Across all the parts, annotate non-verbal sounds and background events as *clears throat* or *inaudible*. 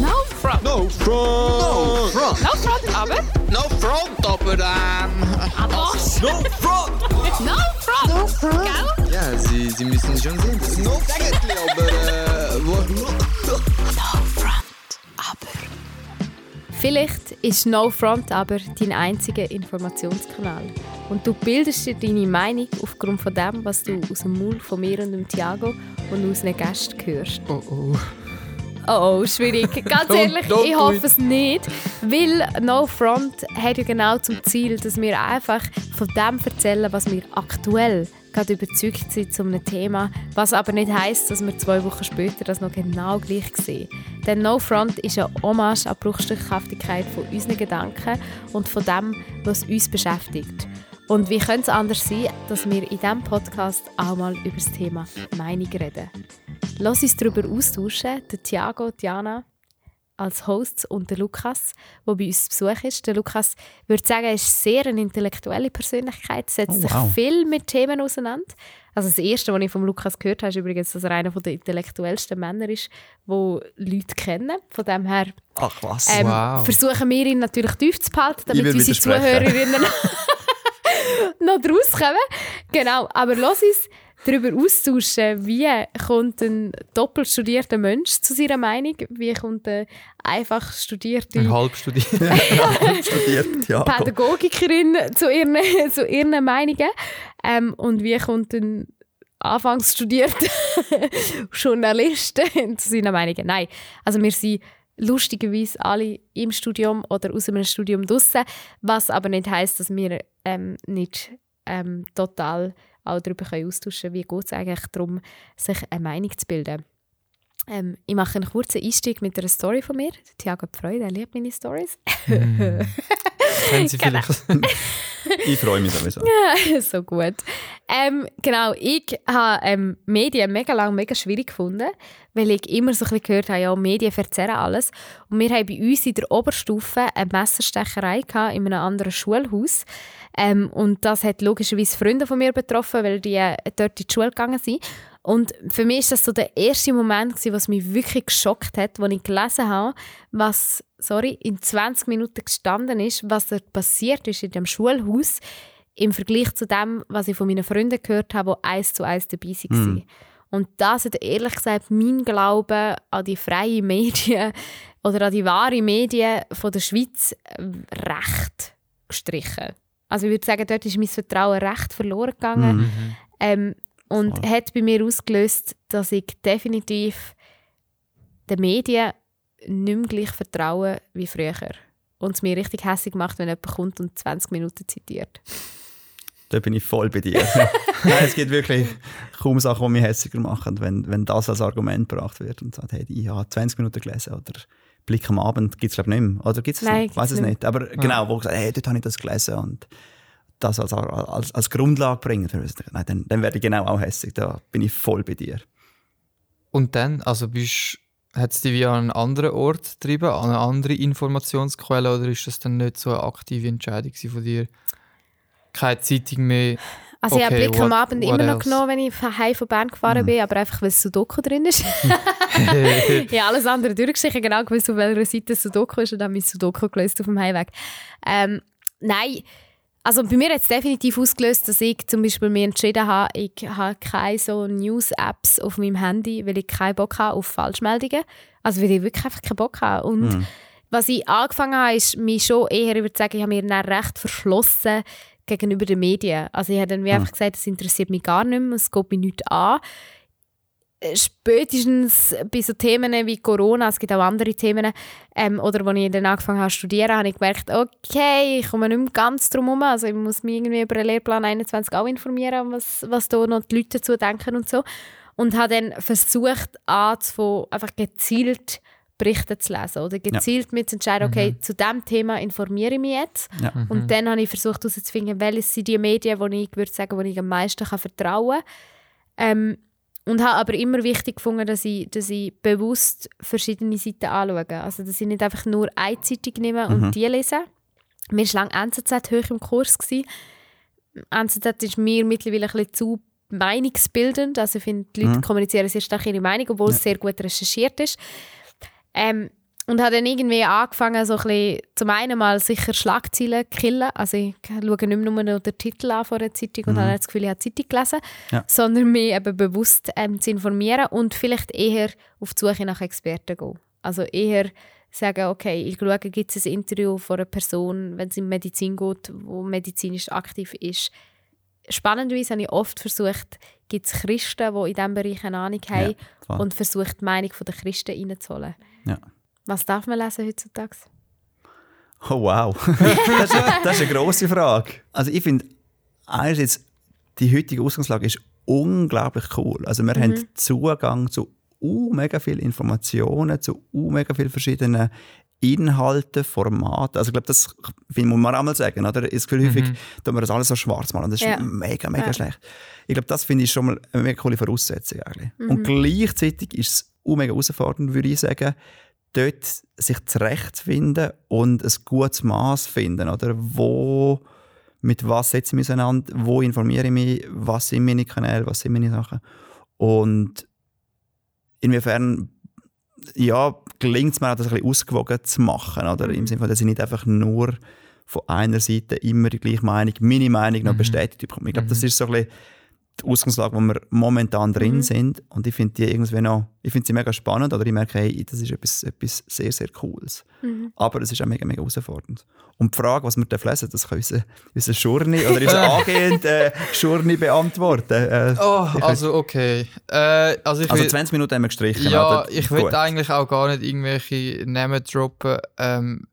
No front. No front! No front! No front, aber. No front, aber ähm... Aber. No front! No front. No front. Gell? Ja, Sie, Sie müssen schon sehen, das ist no eigentlich, aber äh... Wo, Vielleicht ist No Front aber dein einziger Informationskanal. Und du bildest dir deine Meinung aufgrund von dem, was du aus dem Mund von mir und dem Thiago und unseren Gästen hörst. Oh oh. Oh, oh, schwierig. *laughs* Ganz ehrlich, don't ich hoffe es nicht. Weil No Front hat ja genau zum Ziel, dass wir einfach von dem erzählen, was wir aktuell gerade überzeugt sind zu einem Thema. Was aber nicht heisst, dass wir zwei Wochen später das noch genau gleich sehen. Denn No Front ist eine Hommage an die Bruchstückhaftigkeit von unseren Gedanken und von dem, was uns beschäftigt. Und wie könnte es anders sein, dass wir in diesem Podcast auch mal über das Thema Meinung reden? Lass uns darüber austauschen, der Thiago, Diana als Hosts und der Lukas, der bei uns zu Besuch ist. Der Lukas würde sagen, er ist sehr eine intellektuelle Persönlichkeit, setzt Oh, sich wow. viel mit Themen auseinander. Also das Erste, was ich von Lukas gehört habe, ist übrigens, dass er einer der intellektuellsten Männer ist, die Leute kennen. Von dem her Ach was. ähm, Wow. versuchen wir ihn natürlich tief zu behalten, damit unsere. Zuhörerinnen *laughs* noch draus kommen. Genau, aber lass uns darüber austauschen, wie kommt ein doppelt studierter Mensch zu seiner Meinung, wie kommt eine einfach studierte Ein halb studiert. *laughs* *laughs* studiert, ja. Pädagogikerin zu ihren, *laughs* zu ihren Meinungen ähm, und wie kommt ein anfangs studierter Journalist zu seinen Meinungen. Nein, also wir sind lustigerweise alle im Studium oder aus einem Studium draussen, was aber nicht heißt, dass wir ähm, nicht ähm, total auch darüber können austauschen können, wie geht es eigentlich darum, sich eine Meinung zu bilden. Ähm, ich mache einen kurzen Einstieg mit einer Story von mir. Hat Freude, er liebt meine Stories. *laughs* Kennen Sie Genau. vielleicht? *laughs* *laughs* Ich freue mich sowieso. *laughs* so gut. Ähm, genau, ich habe ähm, Medien mega lange mega schwierig gefunden, weil ich immer so ein bisschen gehört habe, ja, Medien verzerren alles. Und wir haben bei uns in der Oberstufe eine Messerstecherei gehabt, in einem anderen Schulhaus. Ähm, und das hat logischerweise Freunde von mir betroffen, weil die äh, dort in die Schule gegangen sind. Und für mich ist das so der erste Moment, gewesen, was mich wirklich geschockt hat, als ich gelesen habe, was sorry, in 20 Minuten gestanden ist, was dort passiert ist in dem Schulhaus im Vergleich zu dem, was ich von meinen Freunden gehört habe, die eins zu eins dabei waren. Und das hat ehrlich gesagt mein Glaube an die freien Medien *laughs* oder an die wahren Medien von der Schweiz äh, recht gestrichen. Also ich würde sagen, dort ist mein Vertrauen recht verloren gegangen. Mhm. Ähm, und Voll. hat bei mir ausgelöst, dass ich definitiv den Medien nicht mehr gleich vertraue wie früher. Und es mir richtig hässlich macht, wenn jemand kommt und 20 Minuten zitiert. Da bin ich voll bei dir. *laughs* Nein, es gibt wirklich kaum Sachen, die mich hässiger machen, wenn, wenn das als Argument gebracht wird und sagt, hey, ich habe 20 Minuten gelesen oder Blick am Abend gibt es glaube ich nicht mehr. Oder gibt es Nein? Ich weiß es nicht nicht. Aber genau, wo gesagt, hey, dort habe ich das gelesen und das als, als, als Grundlage bringen. Nein, dann, dann werde ich genau auch hässig. Da bin ich voll bei dir. Und dann, also bist hat es dich wie an einen anderen Ort getrieben, an eine andere Informationsquelle, oder ist das dann nicht so eine aktive Entscheidung von dir? Keine Zeitung mehr. Also ich habe Okay, Blick am Abend immer noch else? genommen, wenn ich von heim von Bern gefahren bin, aber einfach, weil Sudoku drin ist. *laughs* ich habe alles andere durchgeschrieben, genau gewusst, auf welcher Seite Sudoku ist und dann mein Sudoku gelöst auf dem Heimweg. Ähm, nein, also bei mir hat es definitiv ausgelöst, dass ich zum Beispiel mir entschieden habe, ich habe keine so News-Apps auf meinem Handy, weil ich keinen Bock habe auf Falschmeldungen. Also weil ich wirklich einfach keinen Bock habe. Und was ich angefangen habe, ist mich schon eher, sagen, ich habe mir dann recht verschlossen gegenüber den Medien. Also ich habe dann wie einfach gesagt, das interessiert mich gar nicht mehr, es geht mich nicht an. Äh, Spätestens bei so Themen wie Corona, es gibt auch andere Themen, ähm, oder als ich dann angefangen habe zu studieren, habe ich gemerkt, okay, ich komme nicht mehr ganz drum herum. Also ich muss mich irgendwie über den Lehrplan 21 auch informieren, was, was da noch die Leute dazu denken und so. Und habe dann versucht, anzufangen, einfach gezielt Berichte zu lesen oder gezielt zu entscheiden, okay, zu diesem Thema informiere ich mich jetzt. Ja. Und dann habe ich versucht herauszufinden, welche sind die Medien, die ich würde sagen, wo ich am meisten kann vertrauen kann. Ähm, und habe aber immer wichtig gefunden, dass ich, dass ich bewusst verschiedene Seiten anschaue. Also, dass ich nicht einfach nur eine Zeitung nehme und die lese. Mir war lange NZZ hoch im Kurs. Gewesen. NZZ ist mir mittlerweile ein bisschen zu meinungsbildend. Also ich finde, die Leute kommunizieren sehr stark ihre Meinung, obwohl es sehr gut recherchiert ist. Ähm, und habe dann irgendwie angefangen, so ein bisschen, zum einen mal sicher Schlagzeilen zu killen. Also ich schaue nicht mehr nur den Titel an von der Zeitung und Mhm. habe das Gefühl, ich habe die Zeitung gelesen, Ja. sondern mich eben bewusst ähm, zu informieren und vielleicht eher auf die Suche nach Experten gehen. Also eher sagen, okay, ich schaue, gibt es ein Interview von einer Person, wenn es in Medizin geht, wo medizinisch aktiv ist. Spannenderweise habe ich oft versucht, gibt es Christen, die in diesem Bereich eine Ahnung haben voll. und versucht, die Meinung der Christen reinzuholen. Ja. Was darf man lesen heutzutage? Oh wow, *laughs* das, ist, das ist eine grosse Frage. Also ich finde, einerseits, die heutige Ausgangslage ist unglaublich cool. Also wir haben Zugang zu uh, mega viel Informationen, zu uh, mega viel verschiedenen Inhalten, Formaten. Also ich glaube, das finde- muss man auch mal sagen. Oder? Das Gefühl, häufig tun wir das alles so schwarz machen. Das ist Ja. mega, mega Ja. schlecht. Ich glaube, das finde ich schon mal eine mega coole Voraussetzung. Eigentlich. Und gleichzeitig ist es uh, mega herausfordernd, würde ich sagen, dort sich zurechtzufinden und ein gutes Maß finden. Oder? Wo, mit was setze ich mich auseinander, wo informiere ich mich, was sind meine Kanäle, was sind meine Sachen. Und inwiefern ja, gelingt es mir auch, das ein bisschen ausgewogen zu machen. Oder? Im Sinne von, dass ich nicht einfach nur von einer Seite immer die gleiche Meinung, meine Meinung noch bestätigt bekomme. Ich glaube, das ist so ein bisschen die Ausgangslage, wo wir momentan drin sind. Und ich finde die irgendwie noch, ich finde sie mega spannend. Oder ich merke, hey, das ist etwas, etwas sehr, sehr Cooles. Aber es ist auch mega, mega herausfordernd. Und die Frage, was wir lesen dürfen, das kann unser, unser Schurni oder unser *laughs* angehender äh, Schurni beantworten. Äh, Oh, also okay. Äh, also ich also will- 20 Minuten haben wir gestrichen. Ja, oder? ich will Gut. eigentlich auch gar nicht irgendwelche Namen droppen. Ähm,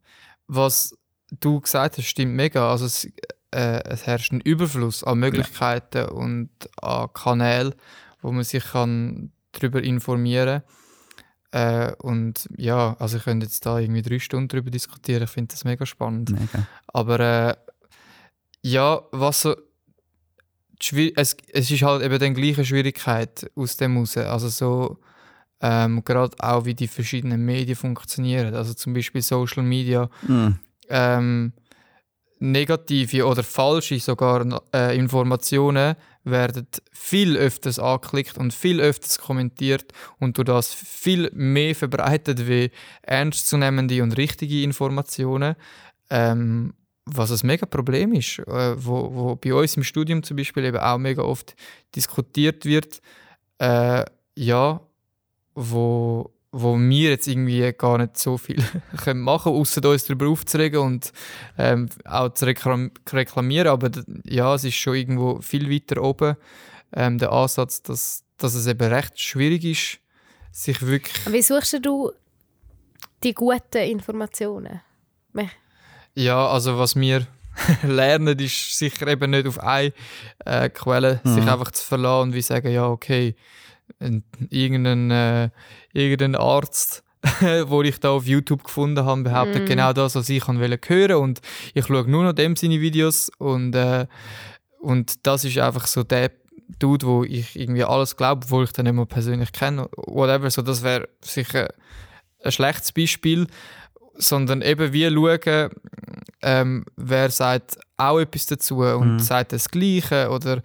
was du gesagt hast, stimmt mega. Also es, äh, es herrscht ein Überfluss an Möglichkeiten und an Kanälen, wo man sich kann darüber informieren äh, Und ja, also ich könnte jetzt da irgendwie drei Stunden darüber diskutieren. Ich finde das mega spannend. Mega. Aber äh, ja, was so. Es, es ist halt eben die gleiche Schwierigkeit aus dem raus. Also so. Ähm, Gerade auch wie die verschiedenen Medien funktionieren. Also zum Beispiel Social Media. Mm. Ähm, negative oder falsche sogar äh, Informationen werden viel öfters angeklickt und viel öfters kommentiert und durch das viel mehr verbreitet wie ernstzunehmende und richtige Informationen. Ähm, was ein mega Problem ist, äh, wo, wo bei uns im Studium zum Beispiel eben auch mega oft diskutiert wird, äh, ja, wo, wo wir jetzt irgendwie gar nicht so viel *laughs* können machen können, außer uns darüber aufzuregen und ähm, auch zu reklam reklamieren. Aber ja, es ist schon irgendwo viel weiter oben ähm, der Ansatz, dass, dass es eben recht schwierig ist, sich wirklich Wie suchst du die guten Informationen? Ja, also was wir *laughs* lernen, ist sicher eben nicht auf eine äh, Quelle sich einfach zu verlassen und wie sagen, ja, okay, irgendein, äh, irgendein Arzt, *laughs* wo ich da auf YouTube gefunden habe, behauptet genau das, was ich wollte hören. Und ich schaue nur noch dem seine Videos. Und, äh, und das ist einfach so der Dude, wo ich irgendwie alles glaube, obwohl ich den nicht mal persönlich kenne, whatever, so das wäre sicher ein schlechtes Beispiel, sondern eben wie schauen, ähm, wer sagt auch etwas dazu und sagt das Gleiche oder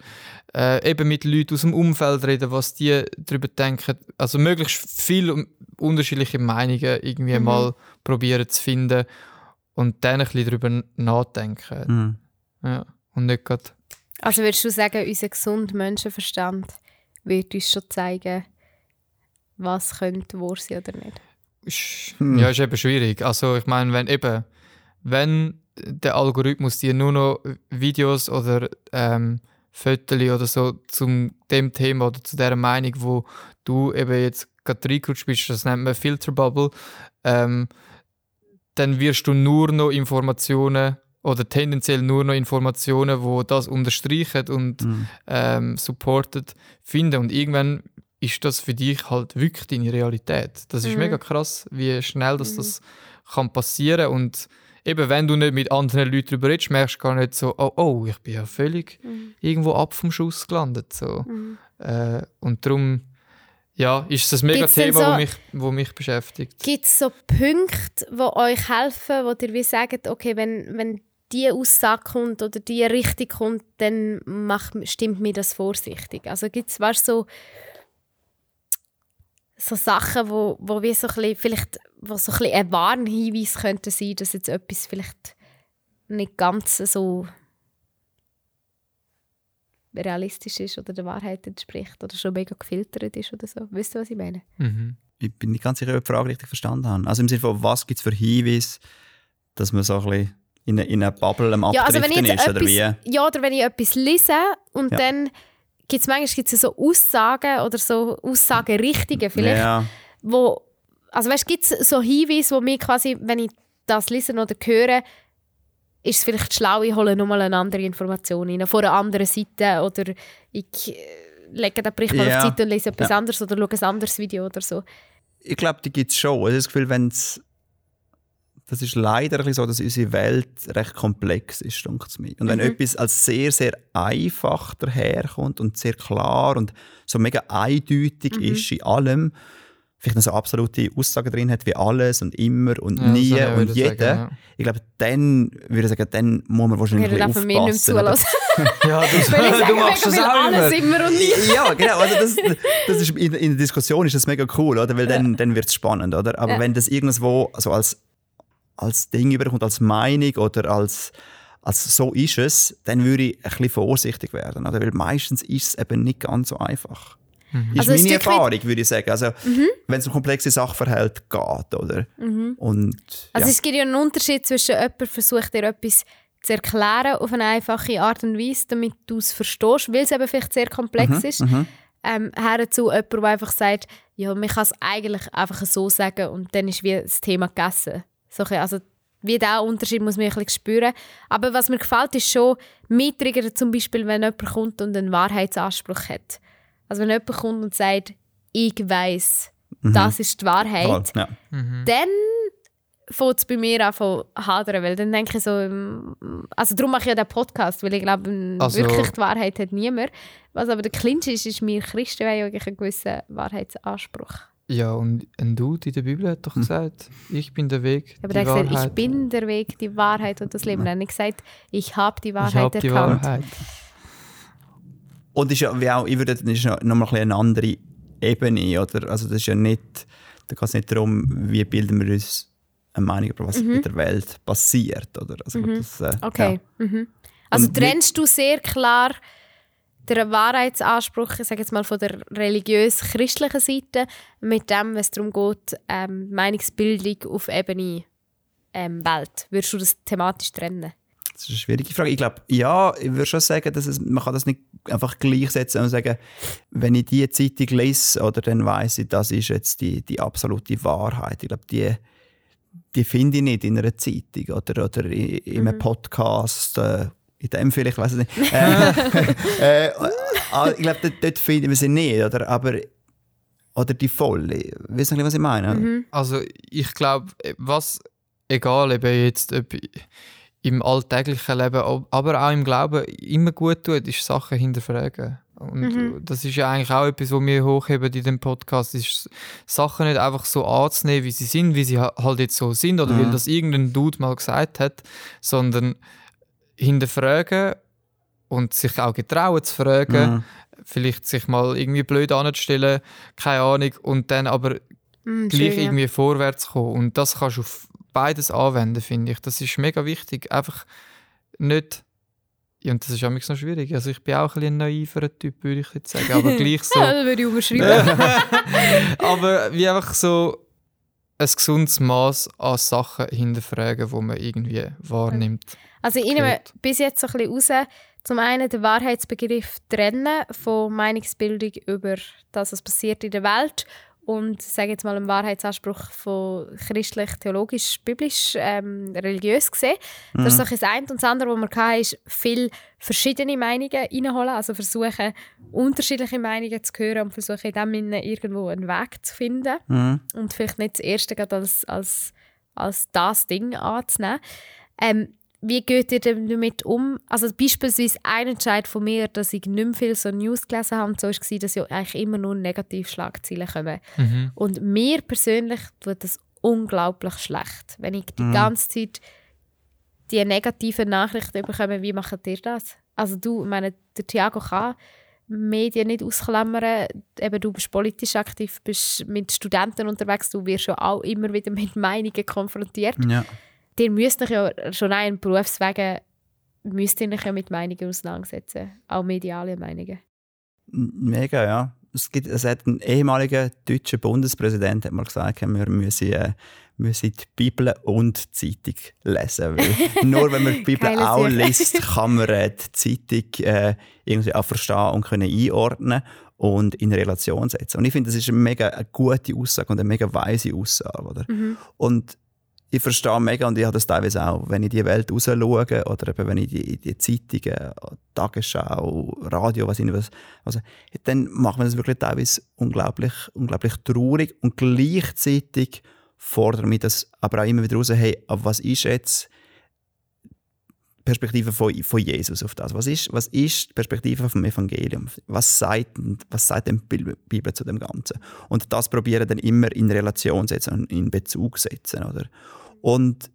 äh, eben mit Leuten aus dem Umfeld reden, was die darüber denken. Also möglichst viele un- unterschiedliche Meinungen irgendwie mal probieren zu finden und dann ein bisschen darüber nachdenken. Mm. Ja. Und nicht gerade Also würdest du sagen, unser gesunder Menschenverstand wird uns schon zeigen, was könnte wahr sein oder nicht? Hm. Ja, ist eben schwierig. Also ich meine, wenn eben, wenn der Algorithmus dir nur noch Videos oder ähm, Fotos oder so zum dem Thema oder zu der Meinung, wo du eben jetzt gerade reingerutscht bist, das nennt man Filterbubble, ähm, dann wirst du nur noch Informationen oder tendenziell nur noch Informationen, wo das unterstreichen und Mm. ähm, supportet finden. Und irgendwann ist das für dich halt wirklich deine Realität. Das ist Mhm. mega krass, wie schnell das, das kann passieren und eben wenn du nicht mit anderen Leuten darüber redest, merkst du gar nicht so, oh, oh ich bin ja völlig irgendwo ab vom Schuss gelandet. So. Äh, und darum ja, ist das ein mega Gibt's Thema, so- wo mich, wo mich beschäftigt. Gibt es so Punkte, die euch helfen, wo ihr wie sagt, okay, wenn, wenn diese Aussage kommt oder diese Richtung kommt, dann macht, stimmt mir das vorsichtig? Also gibt es so, so Sachen, wo, wo wir so ein bisschen, vielleicht wo so ein bisschen ein Warnhinweis könnte sein, dass jetzt etwas vielleicht nicht ganz so realistisch ist oder der Wahrheit entspricht oder schon mega gefiltert ist oder so. Wisst ihr, was ich meine? Mhm. Ich bin nicht ganz sicher, ob ich die Frage richtig verstanden habe. Also im Sinne von, was gibt es für Hinweise, dass man so ein bisschen in eine, in eine Bubble am Ja, also wenn ich ist, oder wie? etwas, ja, oder wenn ich etwas lese und Ja. dann gibt es manchmal gibt's so Aussagen oder so Aussagenrichtungen vielleicht, Ja, wo, also weißt, gibt es so Hinweise, wo mir quasi, wenn ich das lese oder höre, ist es vielleicht schlau, ich hole nochmal eine andere Information rein, von einer anderen Seite oder ich äh, lege den Bericht mal Ja. auf die Seite und lese etwas Ja. anderes oder schaue ein anderes Video oder so. ich glaube, die gibt es schon. Ich habe das Gefühl, wenn's, das ist leider so, dass unsere Welt recht komplex ist, denke mir. Und wenn Mhm. etwas als sehr, sehr einfach daherkommt und sehr klar und so mega eindeutig Mhm. ist in allem, vielleicht noch so absolute Aussagen drin hat wie alles und immer und Ja, nie auch und jeder, sagen, ja. ich glaube, dann würde ich sagen, dann muss man wahrscheinlich Ich würde ein einfach bisschen mir nicht aufpassen. oder? zulassen. *laughs* Ja, du, Weil ich sage, du machst das auch alles immer. und nie. *laughs* ja, genau. Also das, das ist in, in der Diskussion ist das mega cool, oder? Weil dann, dann wird es spannend, oder? Aber Ja. wenn das irgendwo also als, als Ding überkommt, als Meinung oder als, als so ist es, dann würde ich ein bisschen vorsichtig werden, oder? Weil meistens ist es eben nicht ganz so einfach. Ist Also ein meine Erfahrung, würde ich sagen. Also, wenn es um komplexe Sachverhalte geht, oder? Und, ja. Also es gibt ja einen Unterschied zwischen jemand versucht dir etwas zu erklären auf eine einfache Art und Weise, damit du es verstehst, weil es eben vielleicht sehr komplex ist, ähm, her zu jemandem, der einfach sagt, ja, man kann es eigentlich einfach so sagen und dann ist wie das Thema gegessen. So, also wie dieser Unterschied muss man ein bisschen spüren. Aber was mir gefällt, ist schon, mich triggert zum Beispiel, wenn jemand kommt und einen Wahrheitsanspruch hat. Also wenn jemand kommt und sagt, ich weiß, das ist die Wahrheit ja. dann fängt es bei mir an zu hadern, weil dann denke ich so, ähm, also darum mache ich ja den Podcast, weil ich glaube, ähm, Also- wirklich die Wahrheit hat niemand. Was aber der Clinch ist, ist, wir Christen haben ja eigentlich einen gewissen Wahrheitsanspruch. Ja, und ein Dude in der Bibel hat doch gesagt, ich bin der Weg, Aber die der hat gesagt, ich Wahrheit. bin der Weg, die Wahrheit und das Leben. Er hat nicht gesagt, ich habe die ich Wahrheit hab die erkannt. Wahrheit. Und ist ja, wie auch, ich würde, das ist noch noch mal ein eine andere Ebene, oder? Also das ist ja nicht, da geht es nicht darum, wie bilden wir uns eine Meinung über was in der Welt passiert, oder? Also, das, äh, Okay. Mhm. Also Und trennst du sehr klar den Wahrheitsanspruch, ich sage jetzt mal von der religiös-christlichen Seite, mit dem, es darum geht, ähm, Meinungsbildung auf Ebene ähm, Welt. Würdest du das thematisch trennen? Das ist eine schwierige Frage. Ich glaube, ja, ich würde schon sagen, dass es, man kann das nicht einfach gleichsetzen und sagen, wenn ich diese Zeitung lese, oder dann weiß ich, das ist jetzt die, die absolute Wahrheit. Ich glaube, die, die finde ich nicht in einer Zeitung oder, oder in, in einem Podcast. Äh, in dem vielleicht, weiß ich nicht. Äh, *laughs* äh, ah, ich glaube, dort, dort finden wir sie nicht. Oder, aber, oder die volle. Weißt du, was ich meine? Also ich glaube, was, egal ob jetzt ob im alltäglichen Leben, aber auch im Glauben immer gut tut, ist Sachen hinterfragen. Und das ist ja eigentlich auch etwas, was wir hochheben in dem Podcast, ist Sachen nicht einfach so anzunehmen, wie sie sind, wie sie ha- halt jetzt so sind oder weil das irgendein Dude mal gesagt hat, sondern hinterfragen und sich auch getrauen zu fragen, Mhm. vielleicht sich mal irgendwie blöd anzustellen, keine Ahnung, und dann aber Mhm, gleich irgendwie vorwärts kommen. Und das kannst du auf beides anwenden, finde ich. Das ist mega wichtig. Einfach nicht. Ja, und das ist manchmal noch schwierig. Also ich bin auch ein, bisschen ein naiverer Typ, würde ich jetzt sagen. Aber gleich so. *laughs* Das würde ich unterschreiben. *laughs* aber wie einfach so ein gesundes Maß an Sachen hinterfragen, die man irgendwie wahrnimmt. Also ich nehme bis jetzt so ein bisschen raus, zum einen den Wahrheitsbegriff trennen von Meinungsbildung über das, was passiert in der Welt und sage jetzt mal einen Wahrheitsanspruch von christlich, theologisch, biblisch, ähm, religiös gesehen. Das ist so das eine. Und das andere, was wir hatten, ist viel verschiedene Meinungen reinholen, also versuchen, unterschiedliche Meinungen zu hören und versuchen in dem Sinne irgendwo einen Weg zu finden Mhm. und vielleicht nicht das erste gerade als, als, als das Ding anzunehmen. Ähm, wie geht ihr damit um? Also beispielsweise ein Entscheid von mir, dass ich nicht mehr viel so News gelesen habe, so war, dass ja eigentlich immer nur Negativschlagzeilen kommen. Mhm. Und mir persönlich tut das unglaublich schlecht, wenn ich die Mhm. ganze Zeit die negativen Nachrichten bekomme. Wie macht ihr das? Also du, ich meine, der Thiago kann Medien nicht ausklammern. Eben, du bist politisch aktiv, bist mit Studenten unterwegs, du wirst ja auch immer wieder mit Meinungen konfrontiert. Ja. Ihr müsst euch ja schon einen Berufswegen müsst ihr euch ja mit Meinungen auseinandersetzen. Auch mediale Meinungen. Mega, ja. Es, gibt, es hat ein ehemaliger deutscher Bundespräsident hat mal gesagt, wir müssen, äh, müssen die Bibel und die Zeitung lesen. Weil *laughs* nur wenn man die Bibel auch liest, kann man äh, die Zeitung äh, irgendwie auch verstehen und können einordnen und in Relation setzen. Und ich finde, das ist eine mega eine gute Aussage und eine mega weise Aussage. Oder? Und ich verstehe mega und ich habe das teilweise auch, wenn ich die Welt raus schaue oder eben wenn ich die, die Zeitungen, Tagesschau, Radio, was ich was, also, dann macht man das wirklich teilweise unglaublich, unglaublich traurig und gleichzeitig fordert mich das aber auch immer wieder raus, hey, aber was ist jetzt Perspektive von, von Jesus auf das? Was ist, was ist die Perspektive vom Evangelium? Was sagt, was sagt denn die Bibel zu dem Ganzen? Und das probieren dann immer in Relation setzen und in Bezug setzen, oder? Und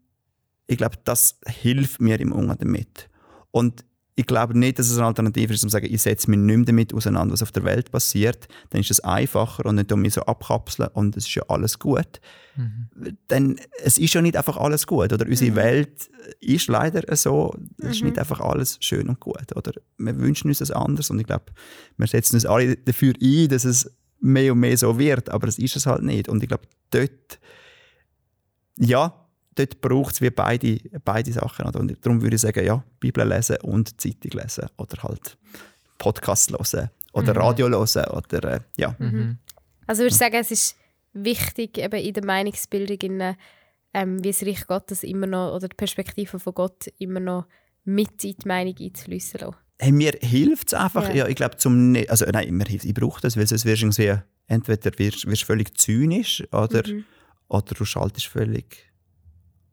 ich glaube, das hilft mir im Umgang damit. Und ich glaube nicht, dass es eine Alternative ist, um zu sagen, ich setze mich nicht mehr damit auseinander, was auf der Welt passiert. Dann ist es einfacher und nicht um mich so abkapseln und es ist ja alles gut. Denn es ist ja nicht einfach alles gut. Oder unsere Welt ist leider so, es ist nicht einfach alles schön und gut. Oder wir wünschen uns das anders und ich glaube, wir setzen uns alle dafür ein, dass es mehr und mehr so wird, aber es ist es halt nicht. Und ich glaube, dort, ja, dort braucht es wie beide, beide Sachen. Oder? Und darum würde ich sagen, ja, Bibel lesen und Zeitung lesen. Oder halt Podcast hören. Oder Radio hören. Oder, äh, ja. Also ich würde sagen, es ist wichtig eben in der Meinungsbildung, in, ähm, wie das Reich Gottes immer noch, oder die Perspektive von Gott immer noch mit in die Meinung einzufließen lassen. Hey, mir hilft es einfach. Ja. Ja. ich glaube, zum ne also nein, mir hilft, ich brauche das, weil sonst wirst du irgendwie, entweder wirst, wirst du völlig zynisch oder, oder du schaltest völlig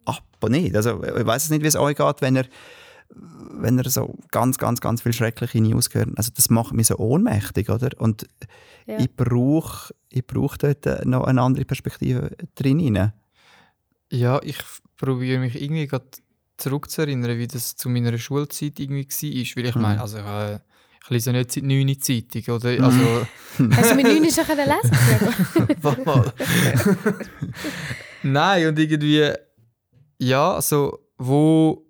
ab und nicht. Also ich weiß es nicht, wie es euch geht, wenn ihr wenn ihr so ganz, ganz, ganz viel schreckliche News hört. Also das macht mich so ohnmächtig, oder? Und Ja. ich brauche ich brauch dort äh, noch eine andere Perspektive drin. rein. Ja, ich probiere mich irgendwie gerade zurückzuerinnern, wie das zu meiner Schulzeit irgendwie war. Weil ich Mhm. meine, also äh, ich lese nicht seit 9 Zeitung, oder? Also, *laughs* Hast du mit 9 schon können lesen warte mal. Nein, und irgendwie, ja, also, wo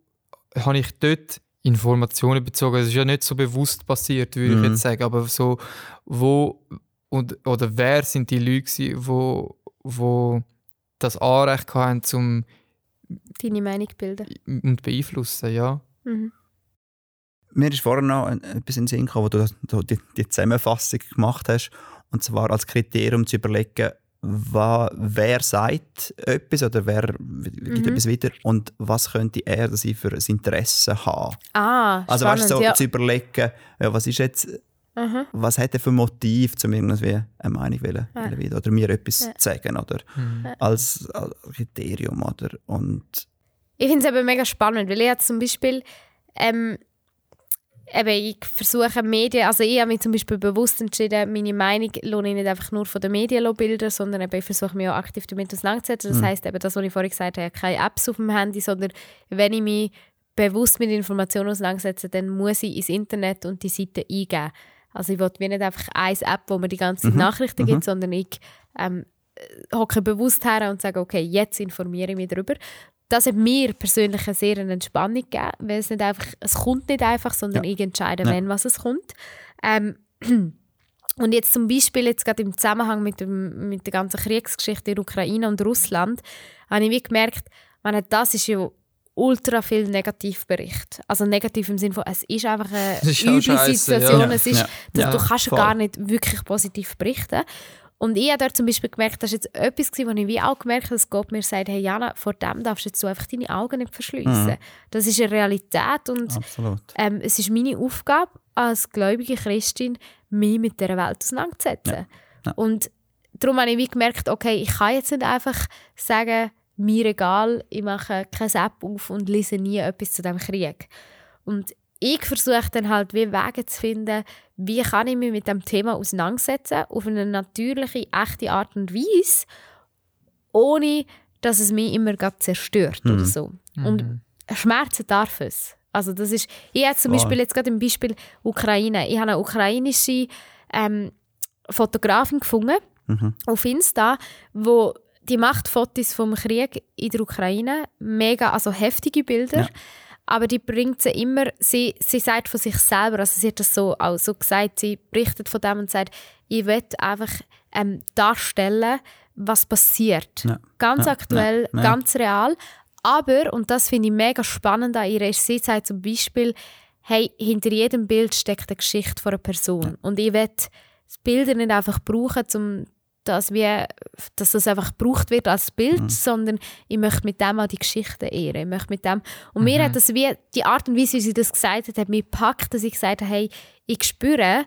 habe ich dort Informationen bezogen? Es ist ja nicht so bewusst passiert, würde Mhm. ich jetzt sagen, aber so, wo und, oder wer sind die Leute, gewesen, wo, wo das Anrecht hatten, zum Deine Meinung bilden. und beeinflussen, ja. Mhm. Mir ist vorher noch ein- etwas in den Sinn gekommen, wo du die, die Zusammenfassung gemacht hast. Und zwar als Kriterium zu überlegen, wer sagt etwas oder wer gibt Mhm. etwas weiter und was könnte er dass ich für ein Interesse haben. Ah, Also spannend, weißt, du, so ja. zu überlegen, ja, was ist jetzt, Mhm. was hat er für Motiv, um irgendwie eine Meinung wollen, Ja. wollen wieder, oder mir etwas Ja. zu sagen oder als, als Kriterium oder und Ich finde es eben mega spannend, weil ich zum Beispiel ähm, eben, ich versuche Medien, also ich habe mich zum Beispiel bewusst entschieden, meine Meinung lasse ich nicht einfach nur von den Medien bilden, sondern eben, ich versuche mich auch aktiv damit auseinanderzusetzen. Das heisst eben, das, was ich vorhin gesagt habe, keine Apps auf dem Handy, sondern wenn ich mich bewusst mit Informationen auseinandersetze, dann muss ich ins Internet und die Seite eingeben. Also ich will wie nicht einfach eine App, wo mir die ganze Zeit Nachrichten gibt, sondern ich ähm, hocke bewusst her und sage, okay, jetzt informiere ich mich darüber. Das hat mir persönlich eine sehr eine Entspannung gegeben, weil es nicht einfach, es kommt nicht einfach, sondern Ja. ich entscheide, Ja. wenn was es kommt. Ähm, *clears throat* und jetzt zum Beispiel jetzt gerade im Zusammenhang mit, dem, mit der ganzen Kriegsgeschichte in Ukraine und Russland, habe ich gemerkt, meine, das ist ja ultra viel Negativbericht. Also negativ im Sinne von, es ist einfach eine *laughs* üble Situation. ja. Es ist, Ja. Du, du kannst voll. gar nicht wirklich positiv berichten. Und ich habe dort zum Beispiel gemerkt, das war jetzt etwas, wo ich wie auch gemerkt habe, dass Gott mir sagt, hey Jana, vor dem darfst du jetzt so einfach deine Augen nicht verschließen. Mhm. Das ist eine Realität und ähm, es ist meine Aufgabe als gläubige Christin, mich mit dieser Welt auseinanderzusetzen. Ja. Ja. Und darum habe ich wie gemerkt, okay, ich kann jetzt nicht einfach sagen, mir egal, ich mache keine App auf und lese nie etwas zu dem Krieg. Und ich versuche dann halt wie Wege zu finden, wie kann ich mich mit dem Thema auseinandersetzen, auf eine natürliche, echte Art und Weise, ohne dass es mich immer zerstört oder so. Und Schmerzen darf es. Also das ist, ich habe zum Voll. Beispiel jetzt gerade im Beispiel Ukraine, ich habe eine ukrainische ähm, Fotografin gefunden Mhm. auf Insta, wo die macht Fotos vom Krieg in der Ukraine, mega, also heftige Bilder, Ja. Aber die bringt sie immer, sie, sie sagt von sich selber, also sie hat das so auch so gesagt, sie berichtet von dem und sagt, ich will einfach ähm, darstellen, was passiert. Ja. Ganz Ja. aktuell, Ja. Ganz real, aber, und das finde ich mega spannend an ihr, ist, sie sagt zum Beispiel, hey, hinter jedem Bild steckt eine Geschichte von einer Person und ich will Bilder nicht einfach brauchen, um dass, wir, dass das einfach gebraucht wird als Bild, sondern ich möchte mit dem auch die Geschichte ehren. Ich möchte mit dem und mir hat das wie, die Art und Weise, wie sie das gesagt hat, hat mich gepackt, dass ich gesagt habe, hey, ich spüre,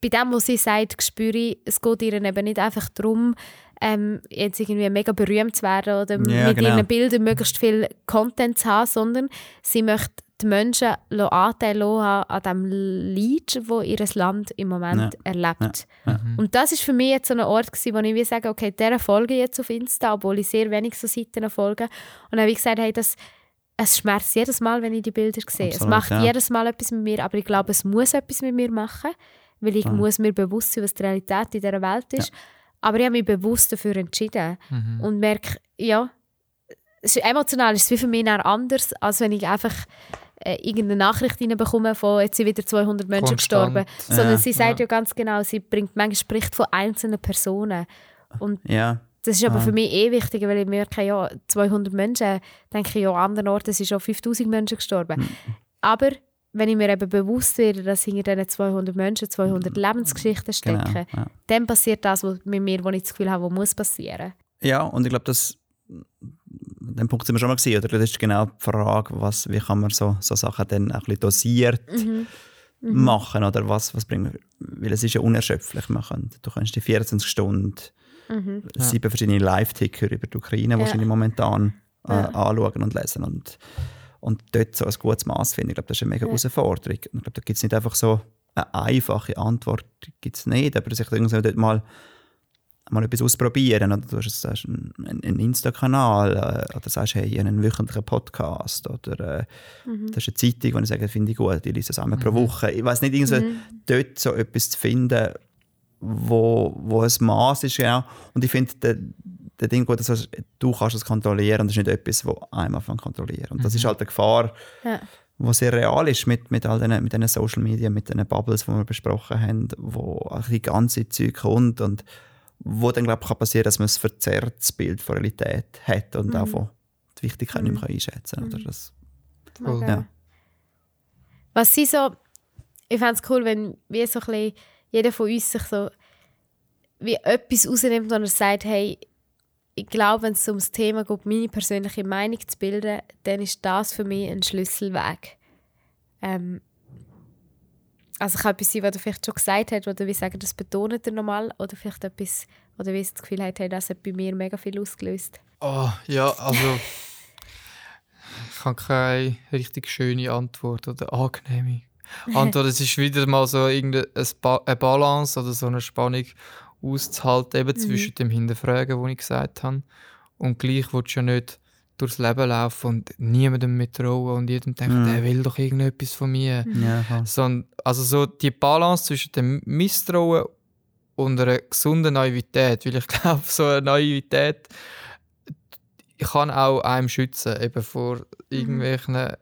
bei dem, was sie sagt, spüre ich, es geht ihr eben nicht einfach darum, ähm, jetzt irgendwie mega berühmt zu werden oder Ja, mit genau. ihren Bildern möglichst viel Content zu haben, sondern sie möchte die Menschen Anteil haben an dem Leid, wo ihr Land im Moment erlebt. Ja. Und das ist für mich jetzt so ein Ort, gewesen, wo ich wie sage, okay, der folge jetzt auf Insta, obwohl ich sehr wenig so Seiten folge. Und dann habe ich gesagt, hey, das, es schmerzt jedes Mal, wenn ich die Bilder sehe. es Absolut, macht ja. jedes Mal etwas mit mir, aber ich glaube, es muss etwas mit mir machen, weil ich Ja. muss mir bewusst sein, was die Realität in dieser Welt ist. Aber ich habe mich bewusst dafür entschieden Mhm. und merke, ja, es ist, emotional ist es wie für mich auch anders, als wenn ich einfach äh, irgendeine Nachricht reinbekomme von jetzt sind wieder 200 Menschen Konstant. gestorben. Sondern Ja, sie sagt ja. ja. ganz genau, sie bringt manchmal spricht von einzelnen Personen. Und Ja, das ist aber Ah. für mich eh wichtig, weil ich merke, ja, 200 Menschen, denke ich, ja, an anderen Orten sind schon 5000 Menschen gestorben. Hm. Aber wenn ich mir eben bewusst werde, dass hinter diesen 200 Menschen 200 Lebensgeschichten genau. stecken, Ja. dann passiert das was mit mir, wo ich das Gefühl habe, was muss passieren. Ja, und ich glaube, das dem Punkt sind wir schon mal gesehen, oder? Das ist genau die Frage, was, wie kann man so, so Sachen dann auch ein bisschen dosiert Mhm. machen, oder was, was bringen wir? Weil es ist ja unerschöpflich. Man kann, du kannst die 24 Stunden Mhm. Ja. sieben verschiedene Live-Ticker über die Ukraine Ja. wahrscheinlich momentan äh, Ja. anschauen und lesen und, und dort so ein gutes Maß finden. Ich glaube, das ist eine mega Ja. Herausforderung. Und Ich glaube, da gibt es nicht einfach so eine einfache Antwort, gibt's nicht, aber sich irgendwie dort mal mal etwas ausprobieren. Oder du hast einen, einen Insta-Kanal äh, oder sagst, hey, ich habe einen wöchentlichen Podcast oder äh, das ist eine Zeitung, wo ich sage, finde ich gut, ich lese das einmal pro Woche. Ich weiß nicht, irgendwie so, dort so etwas zu finden, wo, wo ein Maß ist. Genau. Und ich finde, der, der Ding gut, dass du, kannst es kontrollieren und das ist nicht etwas, das einem anfängt zu kontrollieren. Und das ist halt eine Gefahr, Ja. was sehr real ist mit, mit all diesen, mit diesen Social Media, mit diesen Bubbles, die wir besprochen haben, wo die ganze Zeug kommt und wo dann, glaube ich, kann passieren, dass man ein verzerrtes Bild von Realität hat und auch von die Wichtigkeit nicht mehr einschätzen kann. Oder das, Voll. ja. Was sie so, ich fände es cool, wenn wie so ein bisschen jeder von uns sich so wie etwas rausnimmt und er sagt, hey, ich glaube, wenn es ums Thema geht, meine persönliche Meinung zu bilden, dann ist das für mich ein Schlüsselweg. Ähm, also kann etwas sein, was du vielleicht schon gesagt hast, oder wie sagen, das betont er nochmal, oder vielleicht etwas, oder wie es das Gefühl hat, hey, das hat bei mir mega viel ausgelöst. Oh, ja, also. ich habe keine richtig schöne Antwort oder angenehme *laughs* Antwort. Es ist wieder mal so irgendeine eine Balance oder so eine Spannung auszuhalten, eben zwischen dem Hinterfragen, wo ich gesagt habe, und gleich willst du ja nicht durchs Leben laufen und niemandem mittrauen und jedem denken, Mhm. der will doch irgendetwas von mir. Ja. Sondern, also so die Balance zwischen dem Misstrauen und einer gesunden Naivität. Weil ich *laughs* glaube, so eine Naivität kann auch einem schützen, eben vor irgendwelchen äh,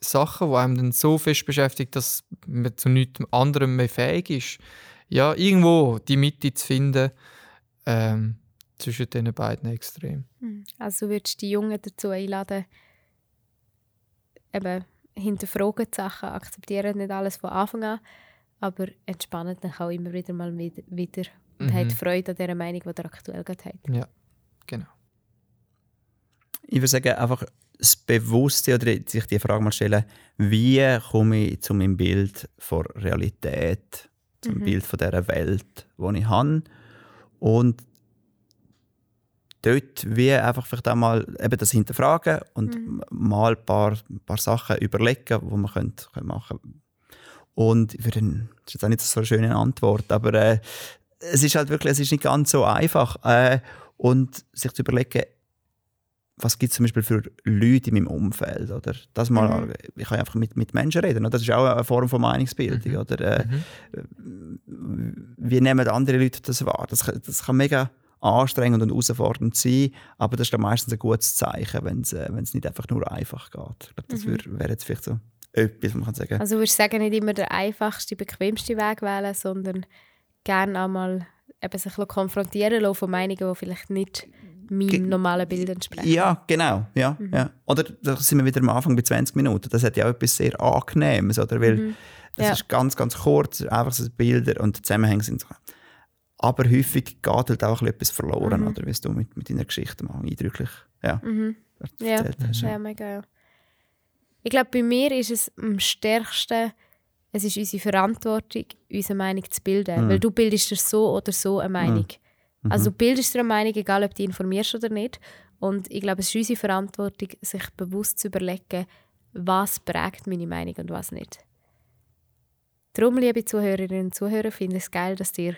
Sachen, die einem dann so fest beschäftigt, dass man zu nichts anderem mehr fähig ist. Ja, irgendwo die Mitte zu finden ähm, zwischen diesen beiden Extremen. Also würdest du die Jungen dazu einladen, eben hinterfragen die Sachen, akzeptieren nicht alles von Anfang an, aber entspannen dann auch immer wieder mal wieder, wieder und Mhm. hat Freude an dieser Meinung, die ihr aktuell gerade habt. Ja, genau. Ich würde sagen, einfach das Bewusste oder sich die Frage mal stellen, wie komme ich zu meinem Bild von Realität, zum Mhm. Bild von dieser Welt, die ich habe. Und dort wie einfach vielleicht auch mal eben das hinterfragen und mal ein paar, ein paar Sachen überlegen, die man könnte, könnte machen könnte. Und für den, das ist jetzt auch nicht so eine schöne Antwort, aber äh, es ist halt wirklich, es ist nicht ganz so einfach. Äh, und sich zu überlegen, was gibt es zum Beispiel für Leute in meinem Umfeld? Oder das mal, Ich kann einfach mit, mit Menschen reden. Und das ist auch eine Form von Meinungsbildung. Mhm. Oder, äh, Wie nehmen andere Leute das wahr? Das, das kann mega anstrengend und herausfordernd sein, aber das ist dann meistens ein gutes Zeichen, wenn es äh, nicht einfach nur einfach geht. Ich glaube, das wär- wäre jetzt vielleicht so etwas, was man kann sagen Also würdest du sagen, nicht immer der einfachste, bequemste Weg wählen, sondern gerne einmal eben sich konfrontieren lassen von Meinungen, die vielleicht nicht meinem Ge- normalen Bild entsprechen. Ja, genau. Ja, ja. Oder da sind wir wieder am Anfang bei 20 Minuten. Das hat ja auch etwas sehr Angenehmes, oder? Weil das Ja. ist ganz, ganz kurz, einfach so Bilder und die Zusammenhänge sind so. Aber häufig geht halt auch etwas verloren, oder? Wie es du mit, mit deiner Geschichte mal eindrücklich ja, Ja. erzählt hast. Ja, mega, ja. Ich glaube, bei mir ist es am stärksten, es ist unsere Verantwortung, unsere Meinung zu bilden. Weil du bildest dir so oder so eine Meinung. Also du bildest dir eine Meinung, egal ob du informierst oder nicht. Und ich glaube, es ist unsere Verantwortung, sich bewusst zu überlegen, was prägt meine Meinung und was nicht. Darum, liebe Zuhörerinnen und Zuhörer, finde ich es geil, dass ihr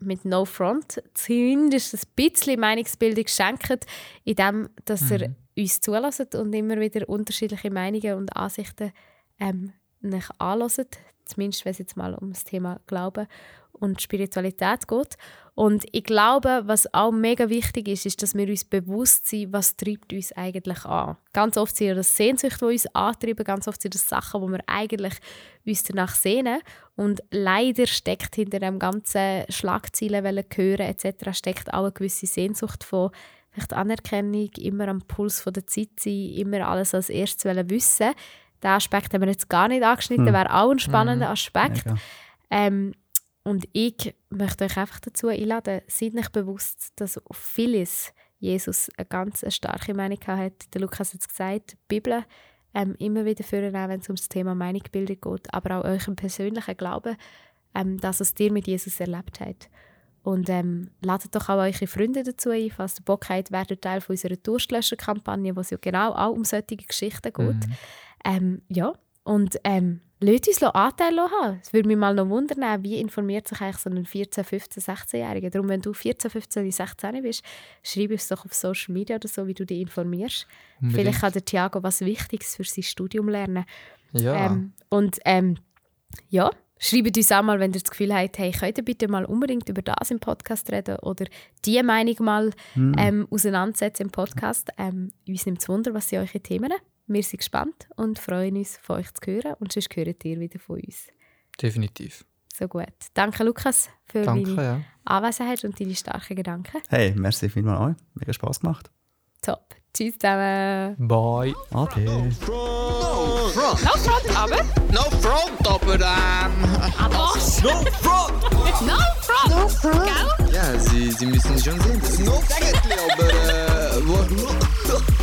mit No Front zumindest ein bisschen Meinungsbildung schenkt, indem dass ihr uns zulässt und immer wieder unterschiedliche Meinungen und Ansichten ähm, nicht anlässt. Zumindest, wenn es jetzt mal um das Thema Glauben und Spiritualität geht. Und ich glaube, was auch mega wichtig ist, ist, dass wir uns bewusst sind, was treibt uns eigentlich an. Ganz oft sind das Sehnsüchte, die uns antreiben, ganz oft sind das Sachen, wo wir eigentlich uns danach sehnen. Und leider steckt hinter dem ganzen Schlagzeilen wollen hören etc. steckt auch eine gewisse Sehnsucht von vielleicht Anerkennung, immer am Puls der Zeit sein, immer alles als erstes wollen wissen. Den Aspekt haben wir jetzt gar nicht angeschnitten, wäre auch ein spannender Aspekt. Mega. Ähm, und ich möchte euch einfach dazu einladen, seid euch bewusst, dass auf vieles Jesus eine ganz starke Meinung hat. Der Lukas hat es gesagt, die Bibel ähm, immer wieder führen, wenn es um das Thema Meinungsbildung geht, aber auch eurem persönlichen Glauben, ähm, dass es dir mit Jesus erlebt hat. Und ähm, ladet doch auch eure Freunde dazu ein, falls ihr Bock habt, werdet Teil von unserer Durstlöscher-Kampagne, wo es ja genau auch um solche Geschichten geht. Ähm, ja, und ähm, lasst uns noch Anteil haben. Es würde mich mal noch wundern, wie informiert sich eigentlich so ein 14-, 15-, 16-Jähriger. Darum, wenn du 14, 15, 16 bist, schreib uns doch auf Social Media oder so, wie du dich informierst. Vielleicht kann der Thiago was Wichtiges für sein Studium lernen. Ja. Ähm, und ähm, ja, schreibt uns auch mal, wenn ihr das Gefühl habt, hey, könnt ihr bitte mal unbedingt über das im Podcast reden oder die Meinung mal ähm, auseinandersetzen im Podcast. Ähm, uns nimmt es Wunder, was sind eure Themen. Wir sind gespannt und freuen uns, von euch zu hören und sonst hört ihr wieder von uns. Definitiv. So gut. Danke, Lukas, für Danke, deine ja. Anwesenheit und deine starken Gedanken. Hey, merci vielmals euch. Mega Spass gemacht. Top. Tschüss zusammen. Bye. Ade. No front. No front, aber. No front, aber ähm. Was? No front! No front. Gell? Ja, Sie, Sie müssen schon sehen. Das ist no Sägetli, aber äh.